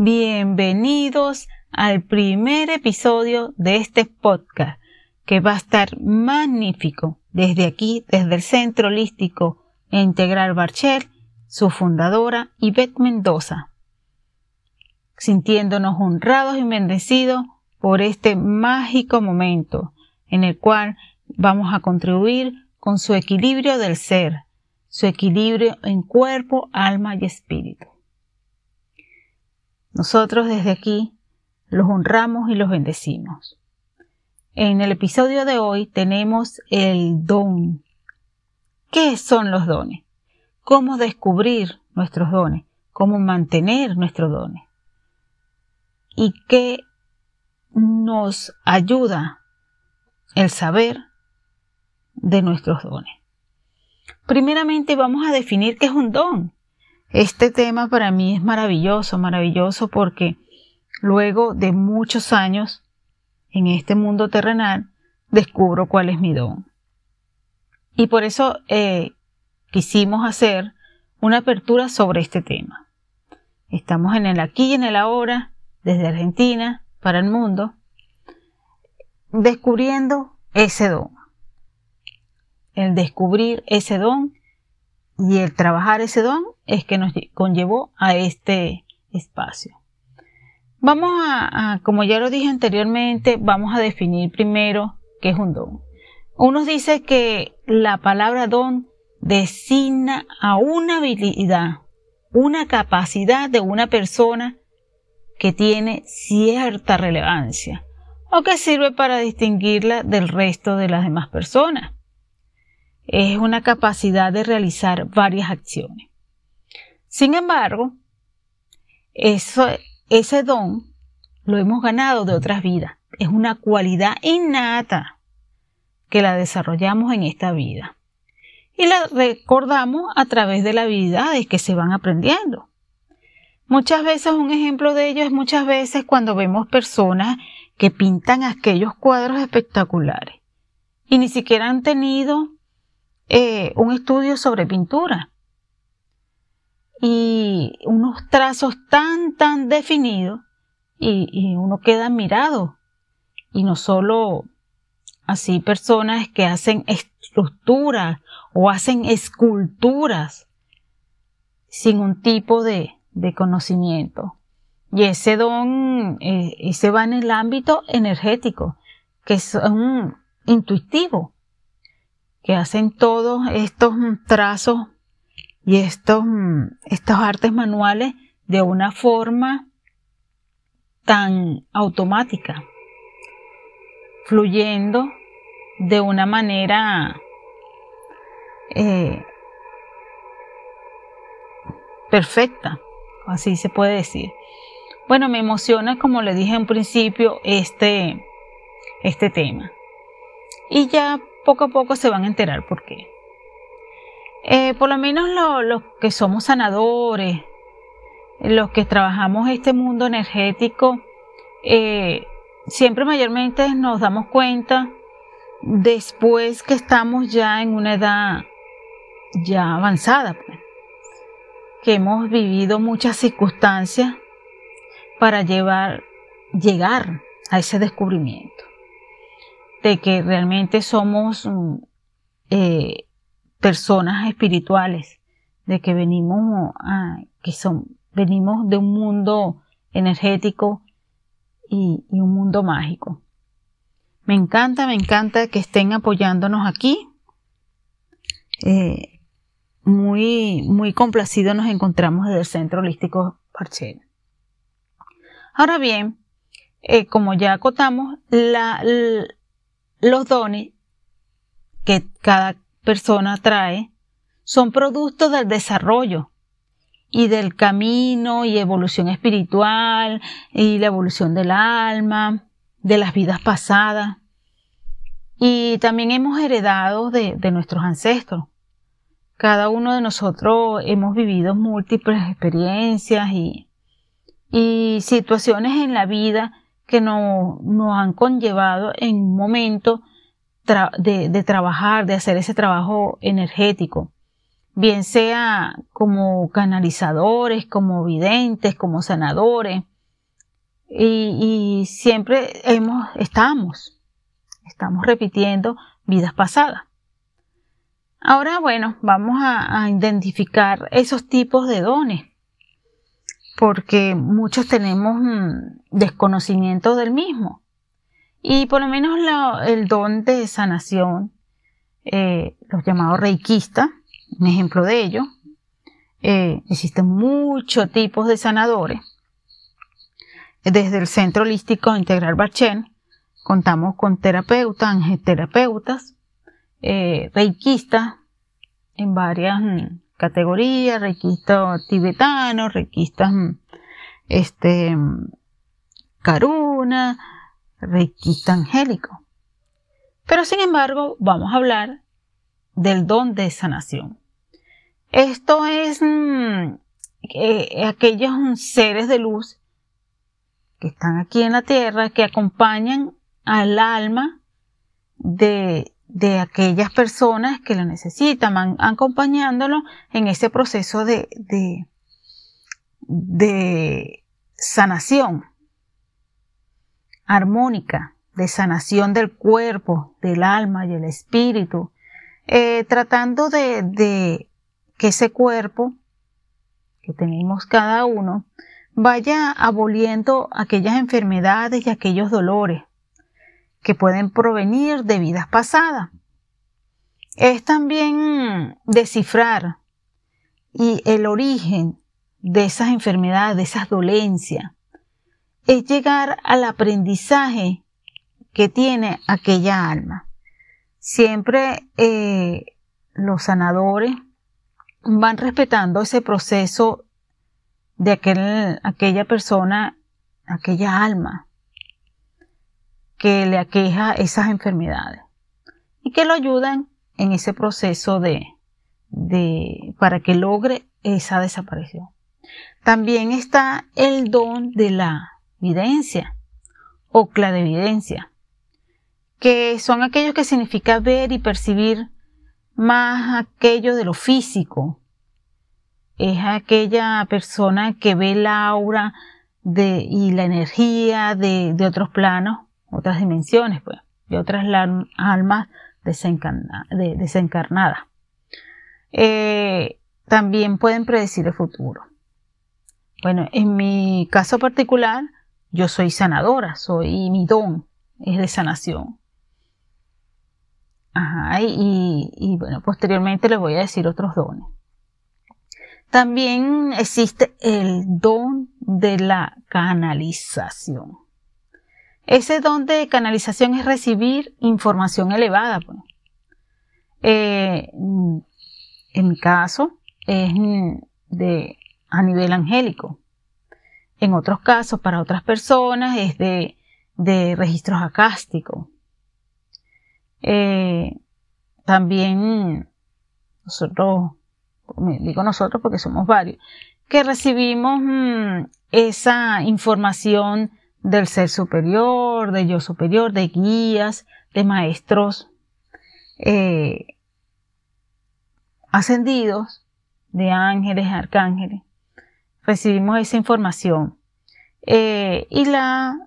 Bienvenidos al primer episodio de este podcast que va a estar magnífico desde aquí, desde el Centro Holístico e Integral Barchel, su fundadora Yvette Mendoza, sintiéndonos honrados y bendecidos por este mágico momento en el cual vamos a contribuir con su equilibrio del ser, su equilibrio en cuerpo, alma y espíritu. Nosotros desde aquí los honramos y los bendecimos. En el episodio de hoy tenemos el don. ¿Qué son los dones? ¿Cómo descubrir nuestros dones? ¿Cómo mantener nuestros dones? ¿Y qué nos ayuda el saber de nuestros dones? Primeramente vamos a definir qué es un don. Este tema para mí es maravilloso, maravilloso porque luego de muchos años en este mundo terrenal descubro cuál es mi don. Y por eso eh, quisimos hacer una apertura sobre este tema. Estamos en el aquí y en el ahora, desde Argentina para el mundo, descubriendo ese don el descubrir ese don y el trabajar ese don es que nos conllevó a este espacio. Vamos a, como ya lo dije anteriormente, vamos a definir primero qué es un don. Uno dice que la palabra don designa a una habilidad, una capacidad de una persona que tiene cierta relevancia o que sirve para distinguirla del resto de las demás personas es una capacidad de realizar varias acciones. Sin embargo, ese don lo hemos ganado de otras vidas. Es una cualidad innata que la desarrollamos en esta vida. Y la recordamos a través de las habilidades que se van aprendiendo. Muchas veces un ejemplo de ello es muchas veces cuando vemos personas que pintan aquellos cuadros espectaculares y ni siquiera han tenido eh, un estudio sobre pintura y unos trazos tan, tan definidos y, uno queda admirado. Y no solo así personas que hacen estructuras o hacen esculturas sin un tipo de, de conocimiento. Y ese don, eh, ese va en el ámbito energético, que es un intuitivo que hacen todos estos trazos y estos, estos artes manuales de una forma tan automática, fluyendo de una manera eh, perfecta, así se puede decir. Bueno, me emociona, como le dije en principio, este, este tema. Y ya poco a poco se van a enterar por qué. Eh, por lo menos los que somos sanadores, los que trabajamos este mundo energético, eh, siempre mayormente nos damos cuenta después que estamos ya en una edad ya avanzada, pues, que hemos vivido muchas circunstancias para llevar, llegar a ese descubrimiento de que realmente somos mm, eh, personas espirituales, de que venimos, que son, venimos de un mundo energético y, un mundo mágico. Me encanta, me encanta que estén apoyándonos aquí. Eh, muy, muy complacidos nos encontramos desde el Centro Holístico Parchel. Ahora bien, eh, como ya acotamos, la, los dones que cada persona trae son productos del desarrollo y del camino y evolución espiritual y la evolución del alma, de las vidas pasadas. Y también hemos heredado de, nuestros ancestros. Cada uno de nosotros hemos vivido múltiples experiencias y, y situaciones en la vida que nos, han conllevado en un momento de, trabajar, de hacer ese trabajo energético, bien sea como canalizadores, como videntes, como sanadores. Y, siempre hemos, estamos, estamos repitiendo vidas pasadas. Ahora, bueno, vamos a, a identificar esos tipos de dones, porque muchos tenemos desconocimiento del mismo. Y por lo menos el don de sanación, eh, los llamados reikistas, un ejemplo de ello, eh, existen muchos tipos de sanadores. Desde el Centro Holístico Integral Bachen, contamos con terapeutas, angeterapeutas, eh, reikistas en varias mm, categorías, reikistas tibetanos, reikistas mm, este, mm, karuna, requista angélico. Pero sin embargo, vamos a hablar del don de sanación. Esto es mm, aquellos seres de luz que están aquí en la tierra, que acompañan al alma de, de aquellas personas que lo necesitan, acompañándolo en ese proceso de, de, de sanación armónica de sanación del cuerpo, del alma y el espíritu, eh, tratando de, de que ese cuerpo que tenemos cada uno vaya aboliendo aquellas enfermedades y aquellos dolores que pueden provenir de vidas pasadas. Es también descifrar y el origen de esas enfermedades, de esas dolencias, es llegar al aprendizaje que tiene aquella alma. Siempre eh, los sanadores van respetando ese proceso de aquel, aquella persona, aquella alma que le aqueja esas enfermedades y que lo ayudan en ese proceso de, de para que logre esa desaparición. También está el don de la videncia o clarividencia, que son aquellos que significa ver y percibir más aquello de lo físico. Es aquella persona que ve la aura de, y la energía de, otros planos, otras dimensiones, pues, de otras almas desencarnadas. Eh, también pueden predecir el futuro. Bueno, en mi caso particular, yo soy sanadora, soy mi don, es de sanación. Ajá, y, bueno, posteriormente les voy a decir otros dones. También existe el don de la canalización. Ese don de canalización es recibir información elevada. Pues. Eh, en mi caso, es de, a nivel angélico. En otros casos, para otras personas, es de, de registros acásticos. Eh, también nosotros, digo nosotros porque somos varios, que recibimos mm, esa información del ser superior, del yo superior, de guías, de maestros eh, ascendidos, de ángeles, arcángeles, recibimos esa información eh, y la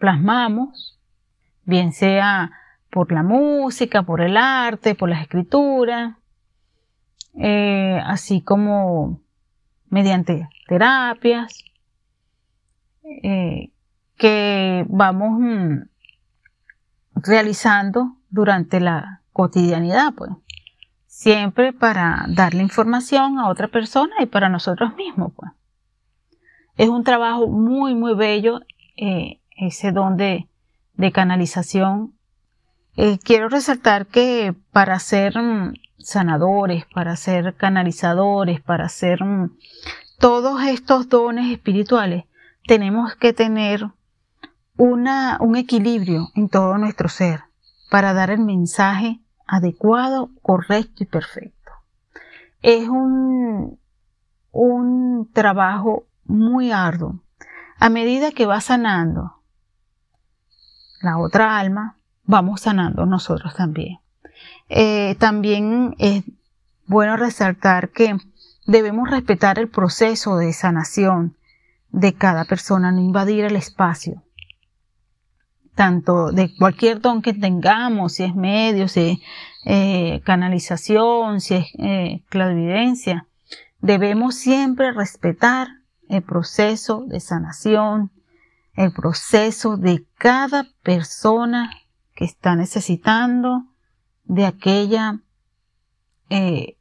plasmamos, bien sea por la música, por el arte, por las escrituras, eh, así como mediante terapias eh, que vamos mm, realizando durante la cotidianidad, pues siempre para darle información a otra persona y para nosotros mismos. Pues. Es un trabajo muy, muy bello eh, ese don de, canalización. Eh, quiero resaltar que para ser mm, sanadores, para ser canalizadores, para ser mm, todos estos dones espirituales, tenemos que tener una, un equilibrio en todo nuestro ser para dar el mensaje adecuado, correcto y perfecto. Es un, un trabajo muy arduo. A medida que va sanando la otra alma, vamos sanando nosotros también. Eh, también es bueno resaltar que debemos respetar el proceso de sanación de cada persona, no invadir el espacio, tanto de cualquier don que tengamos, si es medio, si es eh, canalización, si es eh, debemos siempre respetar el proceso de sanación, el proceso de cada persona que está necesitando de aquella eh,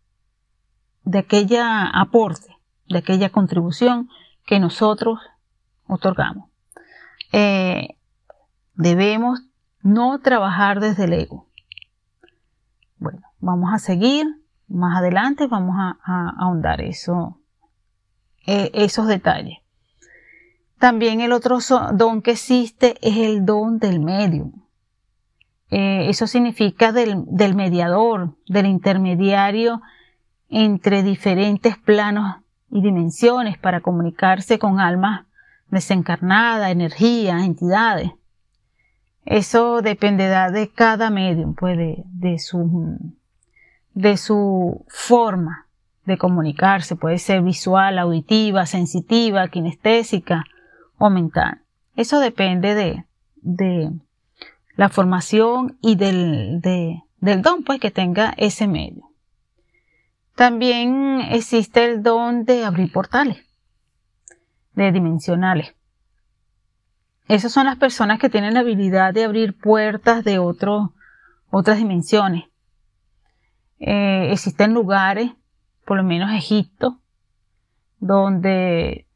de aquella aporte, de aquella contribución que nosotros otorgamos. Eh, debemos no trabajar desde el ego. Bueno, vamos a seguir más adelante, vamos a, ahondar eso, eh, esos detalles. También el otro don que existe es el don del medium. Eh, eso significa del, del mediador, del intermediario entre diferentes planos y dimensiones para comunicarse con almas desencarnadas, energías, entidades. Eso dependerá de cada medium, pues de, su, de su forma de comunicarse. Puede ser visual, auditiva, sensitiva, kinestésica o mental. Eso depende de, de la formación y del, del don pues que tenga ese medio. También existe el don de abrir portales, de dimensionales. Esas son las personas que tienen la habilidad de abrir puertas de otras dimensiones. Eh, existen lugares, por lo menos Egipto, donde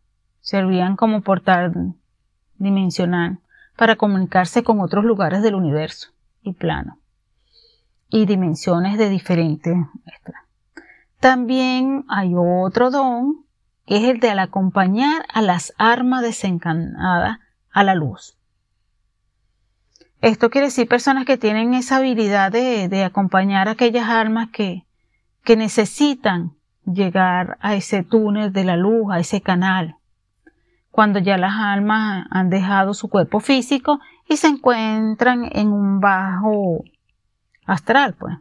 servían como portal dimensional para comunicarse con otros lugares del universo y plano y dimensiones de diferentes. También hay otro don que es el de acompañar a las armas desencarnadas a la luz. Esto quiere decir personas que tienen esa habilidad de, acompañar a aquellas almas que, que necesitan llegar a ese túnel de la luz, a ese canal cuando ya las almas han dejado su cuerpo físico y se encuentran en un bajo astral, pues.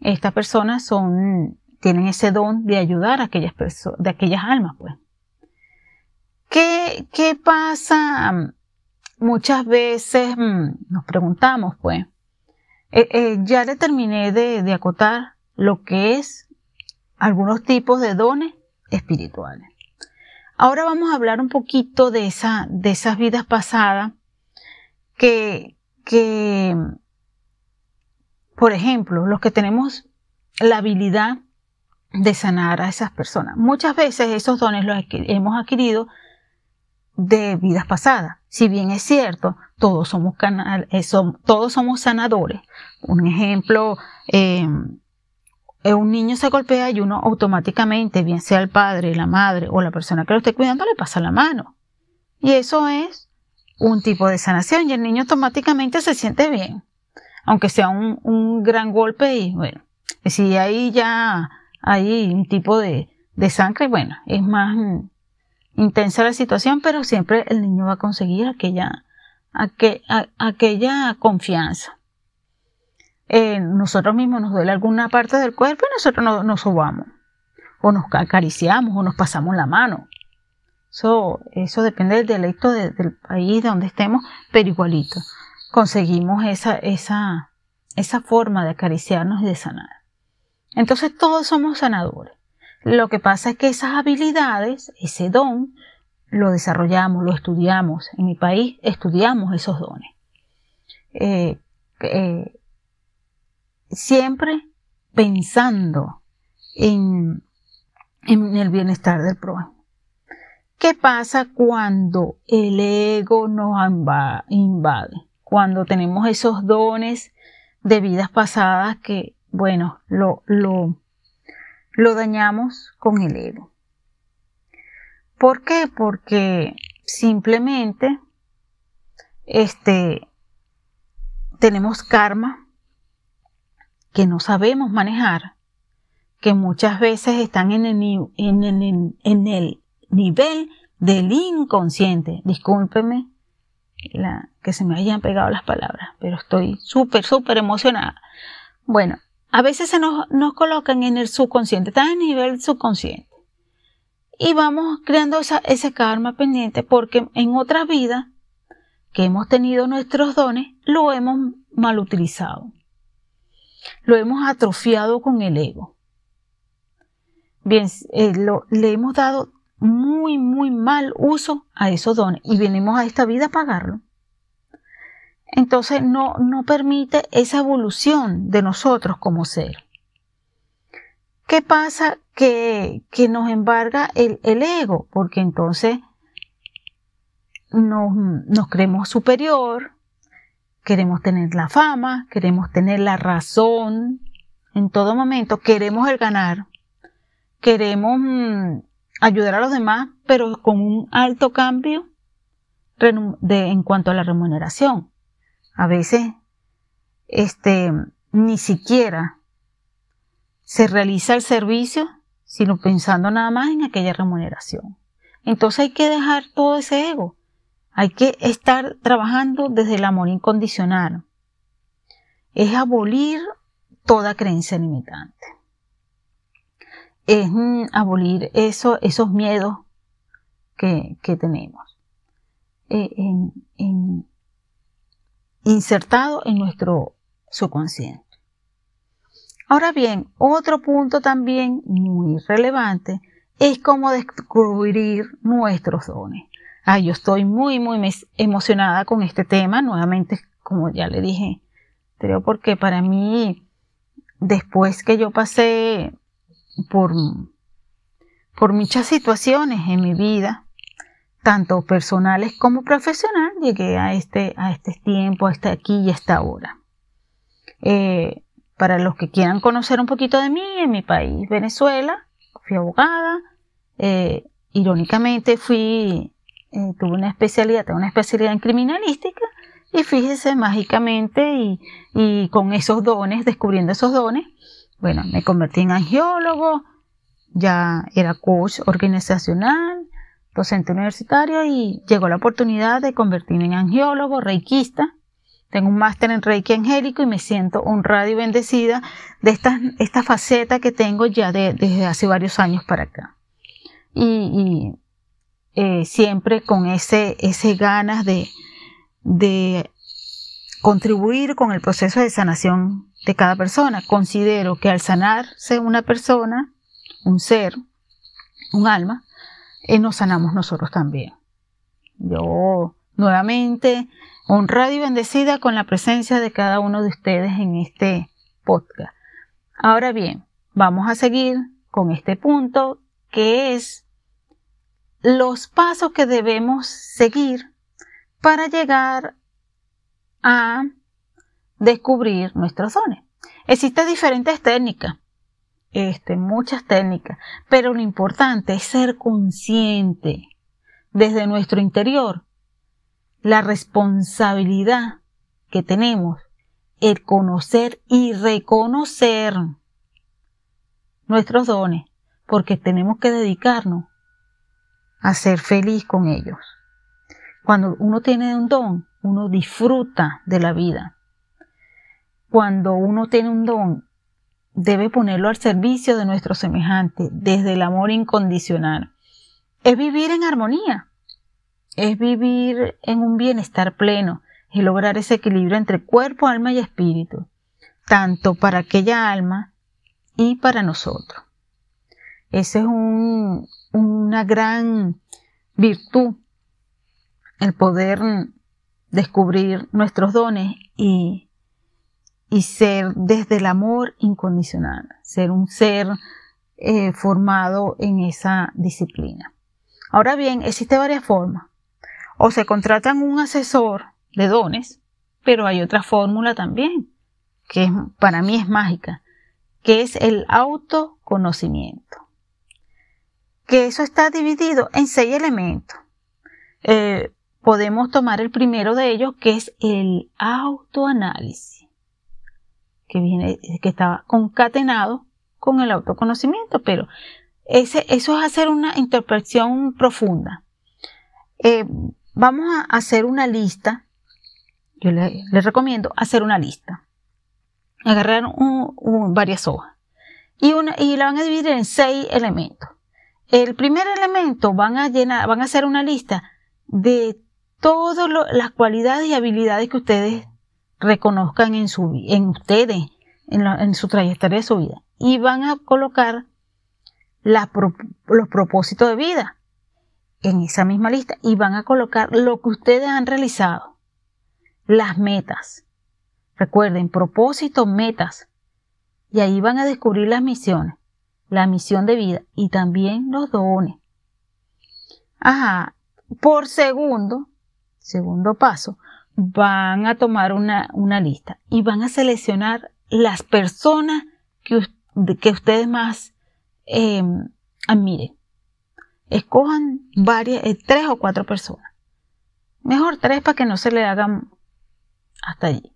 Estas personas son, tienen ese don de ayudar a aquellas de aquellas almas, pues. ¿Qué, qué pasa? Muchas veces mm, nos preguntamos, pues, eh, eh, ya le terminé de, de acotar lo que es algunos tipos de dones espirituales. Ahora vamos a hablar un poquito de, esa, de esas vidas pasadas que, que, por ejemplo, los que tenemos la habilidad de sanar a esas personas. Muchas veces esos dones los hemos adquirido de vidas pasadas. Si bien es cierto, todos somos, canal, eh, todos somos sanadores. Un ejemplo, eh, eh, un niño se golpea y uno automáticamente, bien sea el padre, la madre o la persona que lo esté cuidando, le pasa la mano. Y eso es un tipo de sanación y el niño automáticamente se siente bien, aunque sea un, gran golpe y bueno, si ahí ya hay un tipo de, sangre, bueno, es más intensa la situación, pero siempre el niño va a conseguir aquella, aquella confianza. Eh, nosotros mismos nos duele alguna parte del cuerpo y nosotros nos, sobamos, o nos acariciamos, o nos pasamos la mano. Eso, eso depende del dialecto del país de donde estemos, pero igualito. Conseguimos esa, esa, esa forma de acariciarnos y de sanar. Entonces todos somos sanadores. Lo que pasa es que esas habilidades, ese don, lo desarrollamos, lo estudiamos. En mi país estudiamos esos dones. Eh, eh, siempre pensando en, en el bienestar del prójimo. ¿Qué pasa cuando el ego nos invade? Cuando tenemos esos dones de vidas pasadas que, bueno, lo, lo, lo dañamos con el ego. ¿Por qué? Porque simplemente este, tenemos karma que no sabemos manejar, que muchas veces están en el, nivel del inconsciente. Discúlpeme que se me hayan pegado las palabras, pero estoy súper, súper emocionada. Bueno, a veces se nos, nos colocan en el subconsciente, están en el nivel subconsciente. Y vamos creando esa, ese karma pendiente porque en otra vida que hemos tenido nuestros dones, lo hemos mal utilizado. Lo hemos atrofiado con el ego. Bien, eh, le hemos dado muy, muy mal uso a esos dones y venimos a esta vida a pagarlo. Entonces no, no permite esa evolución de nosotros como ser. ¿Qué pasa? Que, que nos embarga el, el, ego, porque entonces nos, nos creemos superior, queremos tener la fama, queremos tener la razón en todo momento, queremos el ganar, queremos mm, ayudar a los demás, pero con un alto cambio de, en cuanto a la remuneración. A veces, este, ni siquiera se realiza el servicio, sino pensando nada más en aquella remuneración. Entonces hay que dejar todo ese ego. Hay que estar trabajando desde el amor incondicional. Es abolir toda creencia limitante es abolir eso, esos miedos que, tenemos eh, en, insertado en nuestro subconsciente. Ahora bien, otro punto también muy relevante es cómo descubrir nuestros dones. Ay, yo estoy muy, muy emocionada con este tema, nuevamente, como ya le dije, creo porque para mí, después que yo pasé por, por muchas situaciones en mi vida, tanto personales como profesional, llegué a este, a este tiempo, hasta aquí y hasta ahora. Eh, para los que quieran conocer un poquito de mí, en mi país, Venezuela, fui abogada, eh, irónicamente fui, eh, tuve una especialidad, tengo una especialidad en criminalística, y fíjese mágicamente y, y con esos dones, descubriendo esos dones, bueno, me convertí en angiólogo, ya era coach organizacional, docente universitario y llegó la oportunidad de convertirme en angiólogo, reikista. Tengo un máster en reiki angélico y me siento honrada y bendecida de esta, esta faceta que tengo ya desde hace varios años para acá. Y, eh, siempre con ese, ese ganas de, de contribuir con el proceso de sanación de cada persona. Considero que al sanarse una persona, un ser, un alma, eh, nos sanamos nosotros también. Yo nuevamente honrada y bendecida con la presencia de cada uno de ustedes en este podcast. Ahora bien, vamos a seguir con este punto que es los pasos que debemos seguir para llegar a descubrir nuestros dones. Existen diferentes técnicas, este, muchas técnicas, pero lo importante es ser consciente desde nuestro interior la responsabilidad que tenemos, el conocer y reconocer nuestros dones, porque tenemos que dedicarnos a ser feliz con ellos. Cuando uno tiene un don, uno disfruta de la vida. Cuando uno tiene un don, debe ponerlo al servicio de nuestro semejante desde el amor incondicional. Es vivir en armonía, es vivir en un bienestar pleno, y lograr ese equilibrio entre cuerpo, alma y espíritu, tanto para aquella alma y para nosotros. Esa es una gran virtud, el poder descubrir nuestros dones y, y ser desde el amor incondicional, ser un ser eh, formado en esa disciplina. Ahora bien, existe varias formas. O se contratan un asesor de dones, pero hay otra fórmula también, que para mí es mágica, que es el autoconocimiento. Que eso está dividido en seis elementos. Eh, podemos tomar el primero de ellos, que es el autoanálisis, que viene, que está concatenado con el autoconocimiento, pero ese, eso es hacer una interpretación profunda. Eh, vamos a hacer una lista, yo les le recomiendo hacer una lista agarrar varias hojas y, una, y la van a dividir en seis elementos. El primer elemento van a llenar, van a hacer una lista de todas las cualidades y habilidades que ustedes reconozcan en su en ustedes, en, su trayectoria de su vida. Y van a colocar los propósitos de vida en esa misma lista y van a colocar lo que ustedes han realizado, las metas. Recuerden, propósitos, metas. Y ahí van a descubrir las misiones la misión de vida y también los dones. Ajá, por segundo, segundo paso, van a tomar una, una lista y van a seleccionar las personas que, que ustedes más eh, admiren. Escojan varias, eh, tres o cuatro personas. Mejor tres para que no se le hagan hasta allí.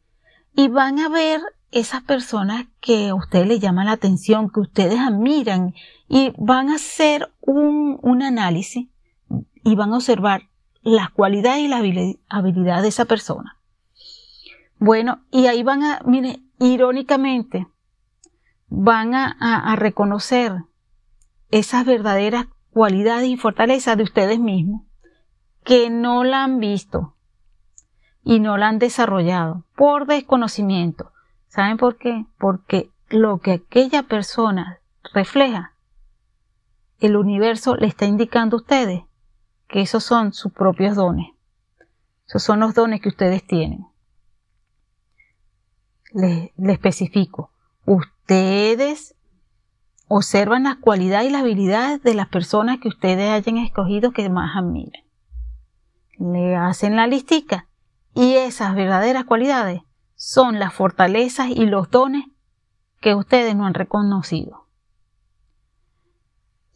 Y van a ver esas personas que a ustedes les llaman la atención, que ustedes admiran y van a hacer un, un análisis y van a observar las cualidades y las habilidades de esa persona. Bueno, y ahí van a, mire, irónicamente, van a, a, reconocer esas verdaderas cualidades y fortalezas de ustedes mismos que no la han visto y no la han desarrollado por desconocimiento, ¿Saben por qué? Porque lo que aquella persona refleja, el universo le está indicando a ustedes que esos son sus propios dones. Esos son los dones que ustedes tienen. Les, especifico. Ustedes observan las cualidades y las habilidades de las personas que ustedes hayan escogido que más admiren. Le hacen la listica y esas verdaderas cualidades son las fortalezas y los dones que ustedes no han reconocido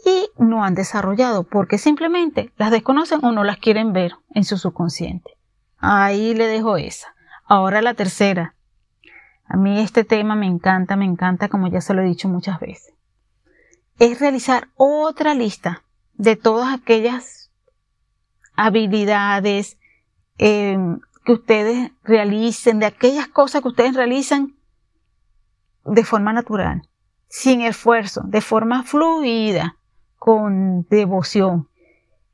y no han desarrollado porque simplemente las desconocen o no las quieren ver en su subconsciente. Ahí le dejo esa. Ahora la tercera. A mí este tema me encanta, me encanta, como ya se lo he dicho muchas veces. Es realizar otra lista de todas aquellas habilidades, eh, que ustedes realicen, de aquellas cosas que ustedes realizan de forma natural, sin esfuerzo, de forma fluida, con devoción.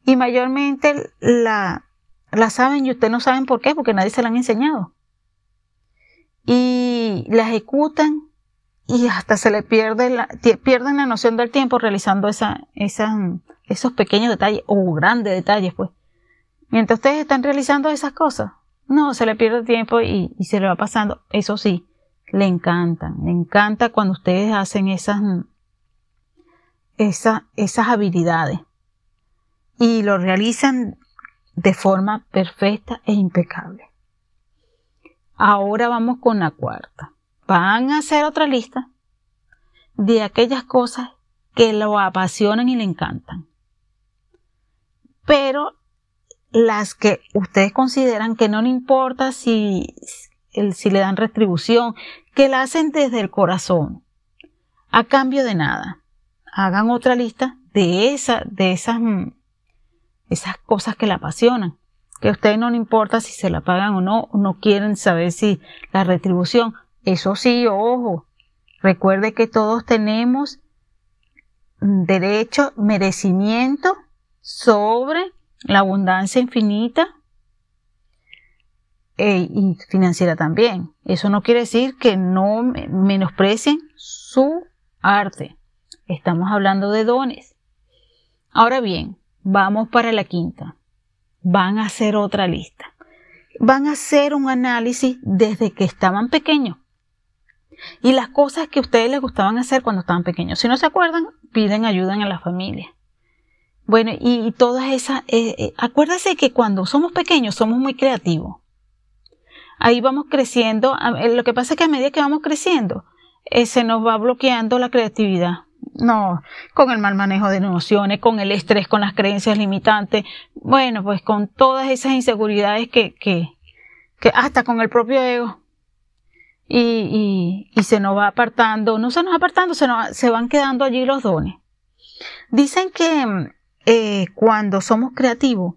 Y mayormente la, la saben y ustedes no saben por qué, porque nadie se la han enseñado. Y la ejecutan y hasta se le pierde la, pierden la noción del tiempo realizando esa, esos pequeños detalles o grandes detalles, pues. Mientras ustedes están realizando esas cosas, no, se le pierde tiempo y, se le va pasando. Eso sí, le encantan. Le encanta cuando ustedes hacen esas, esas, esas habilidades y lo realizan de forma perfecta e impecable. Ahora vamos con la cuarta. Van a hacer otra lista de aquellas cosas que lo apasionan y le encantan. Pero las que ustedes consideran que no le importa si, si le dan retribución, que la hacen desde el corazón, a cambio de nada. Hagan otra lista de, esa, de esas, mm, esas cosas que la apasionan, que a ustedes no le importa si se la pagan o no, no quieren saber si la retribución. Eso sí, ojo, recuerde que todos tenemos derecho, merecimiento sobre la abundancia infinita eh, y financiera también. Eso no quiere decir que no menosprecien su arte. Estamos hablando de dones. Ahora bien, vamos para la quinta. Van a hacer otra lista. Van a hacer un análisis desde que estaban pequeños. Y las cosas que a ustedes les gustaban hacer cuando estaban pequeños. Si no se acuerdan, piden ayuda a la familia. Bueno, y, todas esas, eh, eh, acuérdese que cuando somos pequeños somos muy creativos. Ahí vamos creciendo, eh, lo que pasa es que a medida que vamos creciendo, se nos va bloqueando la creatividad. No, con el mal manejo de emociones, con el estrés, con las creencias limitantes, bueno, pues con todas esas inseguridades que, que, que hasta con el propio ego. Y, y, y, se nos va apartando, no se nos va apartando, se, nos, se van quedando allí los dones. Dicen que eh, cuando somos creativos,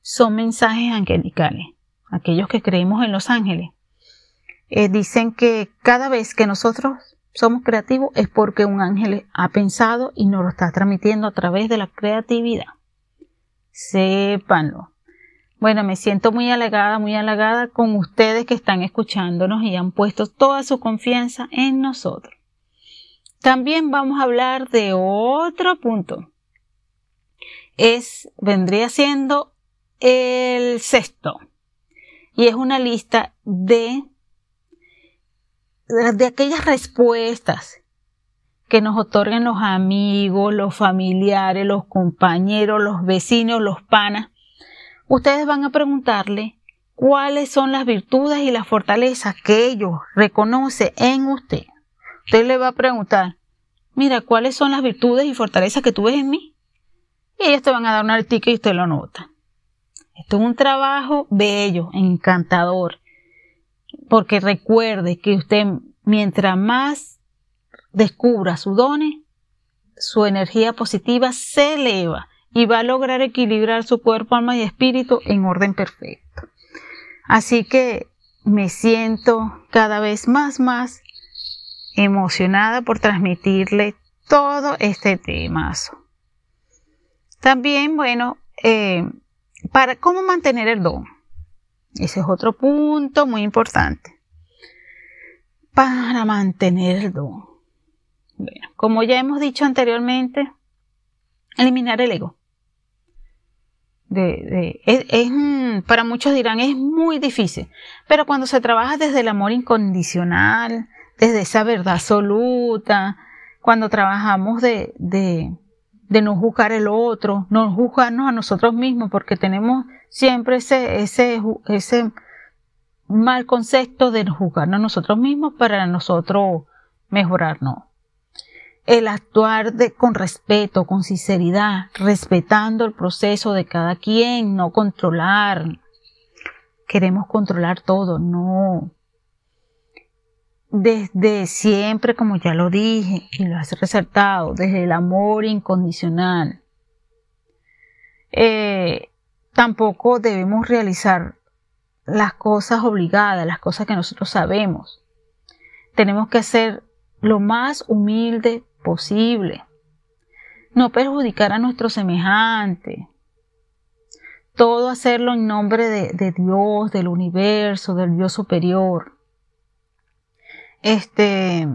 son mensajes angelicales, aquellos que creemos en los ángeles. eh, dicen que cada vez que nosotros somos creativos es porque un ángel ha pensado y nos lo está transmitiendo a través de la creatividad. Sépanlo. Bueno, me siento muy halagada, muy halagada con ustedes que están escuchándonos y han puesto toda su confianza en nosotros. También vamos a hablar de otro punto. Es, vendría siendo el sexto. Y es una lista de, de aquellas respuestas que nos otorgan los amigos, los familiares, los compañeros, los vecinos, los panas. Ustedes van a preguntarle cuáles son las virtudes y las fortalezas que ellos reconocen en usted. Usted le va a preguntar, mira, ¿cuáles son las virtudes y fortalezas que tú ves en mí? Y ellos te van a dar un artículo y usted lo nota. Esto es un trabajo bello, encantador, porque recuerde que usted, mientras más descubra sus dones, su energía positiva se eleva y va a lograr equilibrar su cuerpo, alma y espíritu en orden perfecto. Así que me siento cada vez más, más emocionada por transmitirle todo este temazo. También, bueno, eh, para cómo mantener el don. Ese es otro punto muy importante. Para mantener el don. Bueno, como ya hemos dicho anteriormente, eliminar el ego. es, para muchos dirán es muy difícil, pero cuando se trabaja desde el amor incondicional, desde esa verdad absoluta, cuando trabajamos de, de, de no juzgar el otro, no juzgarnos a nosotros mismos, porque tenemos siempre ese, ese, ese mal concepto de juzgarnos a nosotros mismos para nosotros mejorarnos. El actuar de, con respeto, con sinceridad, respetando el proceso de cada quien, no controlar. Queremos controlar todo, no desde siempre, como ya lo dije y lo has resaltado, desde el amor incondicional. Eh, tampoco debemos realizar las cosas obligadas, las cosas que nosotros sabemos. Tenemos que ser lo más humilde posible. No perjudicar a nuestro semejante. Todo hacerlo en nombre de Dios, del universo, del Dios superior este,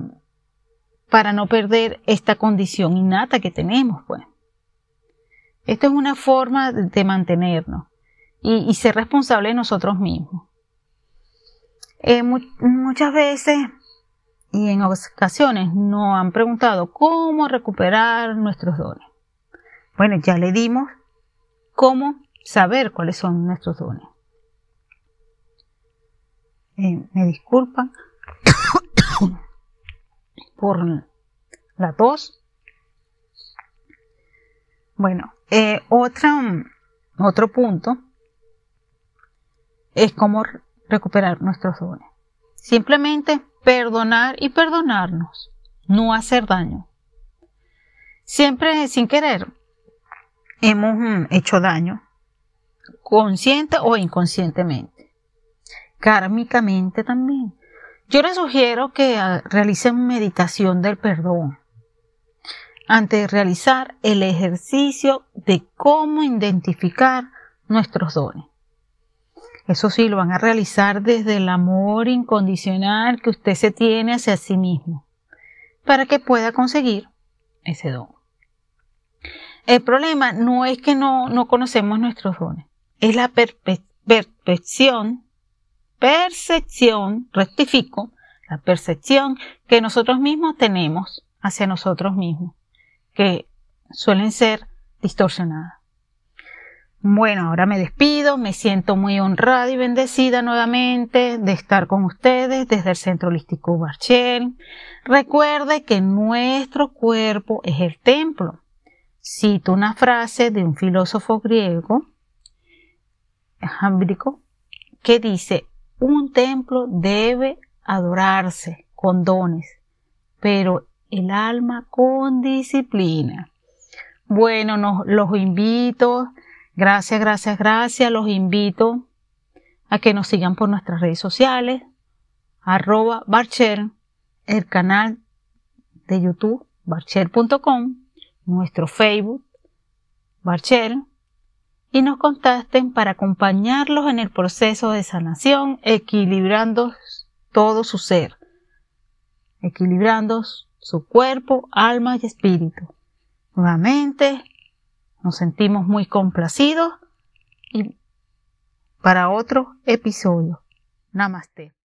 para no perder esta condición innata que tenemos, pues. Esto es una forma de mantenernos y, ser responsable de nosotros mismos. Eh, muchas veces y en ocasiones nos han preguntado cómo recuperar nuestros dones. Bueno, ya le dimos cómo saber cuáles son nuestros dones. Eh, me disculpan por la tos. Bueno, eh, otro punto es cómo recuperar nuestros dones. Simplemente perdonar y perdonarnos, no hacer daño. Siempre sin querer hemos mm, hecho daño, consciente o inconscientemente, kármicamente también. Yo les sugiero que ah, realicen meditación del perdón antes de realizar el ejercicio de cómo identificar nuestros dones. Eso sí, lo van a realizar desde el amor incondicional que usted se tiene hacia sí mismo, para que pueda conseguir ese don. El problema no es que no, no conocemos nuestros dones, es la perfección percepción, rectifico, la percepción que nosotros mismos tenemos hacia nosotros mismos, que suelen ser distorsionadas. Bueno, ahora me despido, me siento muy honrada y bendecida nuevamente de estar con ustedes desde el Centro Holístico Barchel. Recuerde que nuestro cuerpo es el templo. Cito una frase de un filósofo griego, Jámbrico, que dice, un templo debe adorarse con dones, pero el alma con disciplina. Bueno, los invito, gracias, gracias, gracias, los invito a que nos sigan por nuestras redes sociales, arroba barcher, el canal de YouTube barcher.com, nuestro Facebook barcher y nos contacten para acompañarlos en el proceso de sanación, equilibrando todo su ser, equilibrando su cuerpo, alma y espíritu. Nuevamente, nos sentimos muy complacidos y para otro episodio. Namaste.